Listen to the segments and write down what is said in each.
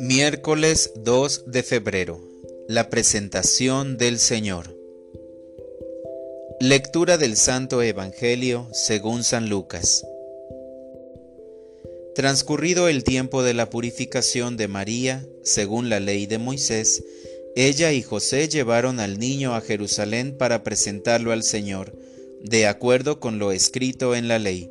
Miércoles 2 de febrero. La presentación del Señor. Lectura del Santo Evangelio según San Lucas. Transcurrido el tiempo de la purificación de María, según la ley de Moisés, ella y José llevaron al niño a Jerusalén para presentarlo al Señor, de acuerdo con lo escrito en la ley.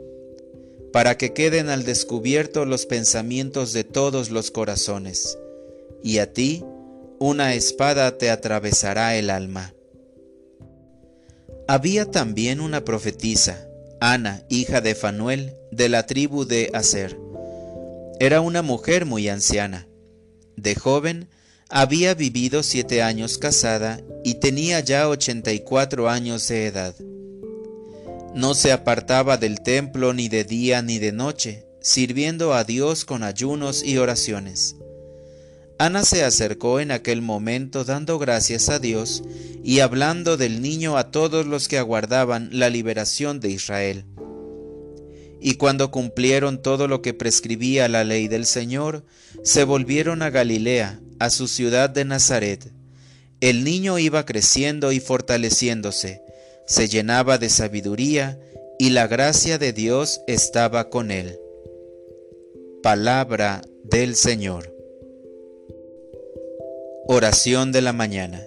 para que queden al descubierto los pensamientos de todos los corazones y a ti una espada te atravesará el alma. Había también una profetisa, Ana, hija de Fanuel, de la tribu de Aser. Era una mujer muy anciana. De joven, había vivido siete años casada y tenía ya ochenta y cuatro años de edad. No se apartaba del templo ni de día ni de noche, sirviendo a Dios con ayunos y oraciones. Ana se acercó en aquel momento dando gracias a Dios y hablando del niño a todos los que aguardaban la liberación de Israel. Y cuando cumplieron todo lo que prescribía la ley del Señor, se volvieron a Galilea, a su ciudad de Nazaret. El niño iba creciendo y fortaleciéndose, se llenaba de sabiduría, y la gracia de Dios estaba con él. Palabra del Señor. Oración de la mañana.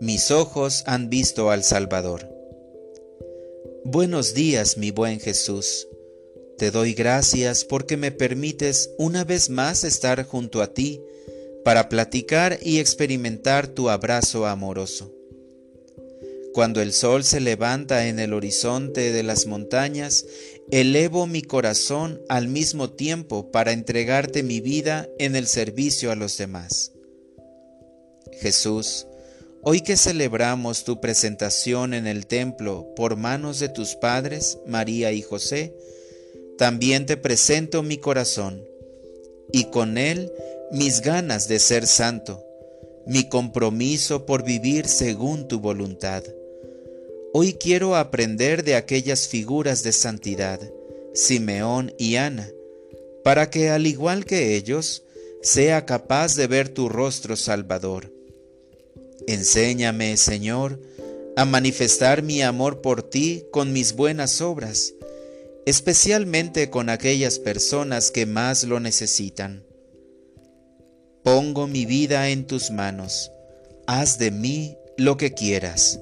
Mis ojos han visto al Salvador. Buenos días, mi buen Jesús. Te doy gracias porque me permites una vez más estar junto a ti para platicar y experimentar tu abrazo amoroso. Cuando el sol se levanta en el horizonte de las montañas, elevo mi corazón al mismo tiempo para entregarte mi vida en el servicio a los demás. Jesús, hoy que celebramos tu presentación en el templo por manos de tus padres, María y José, también te presento mi corazón y con él mis ganas de ser santo, mi compromiso por vivir según tu voluntad. Hoy quiero aprender de aquellas figuras de santidad, Simeón y Ana, para que al igual que ellos, sea capaz de ver tu rostro salvador Enséñame, Señor, a manifestar mi amor por ti con mis buenas obras, especialmente con aquellas personas que más lo necesitan. Pongo mi vida en tus manos, haz de mí lo que quieras.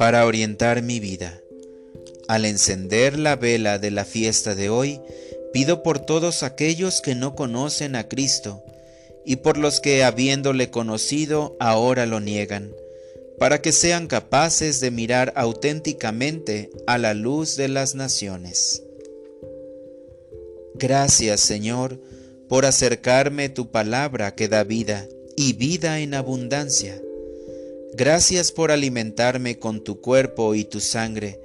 Para orientar mi vida, al encender la vela de la fiesta de hoy, pido por todos aquellos que no conocen a Cristo, y por los que habiéndole conocido ahora lo niegan, para que sean capaces de mirar auténticamente a la luz de las naciones. Gracias Señor por acercarme tu palabra que da vida y vida en abundancia. Gracias por alimentarme con tu cuerpo y tu sangre,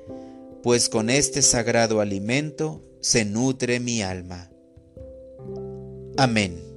pues con este sagrado alimento se nutre mi alma. Amén.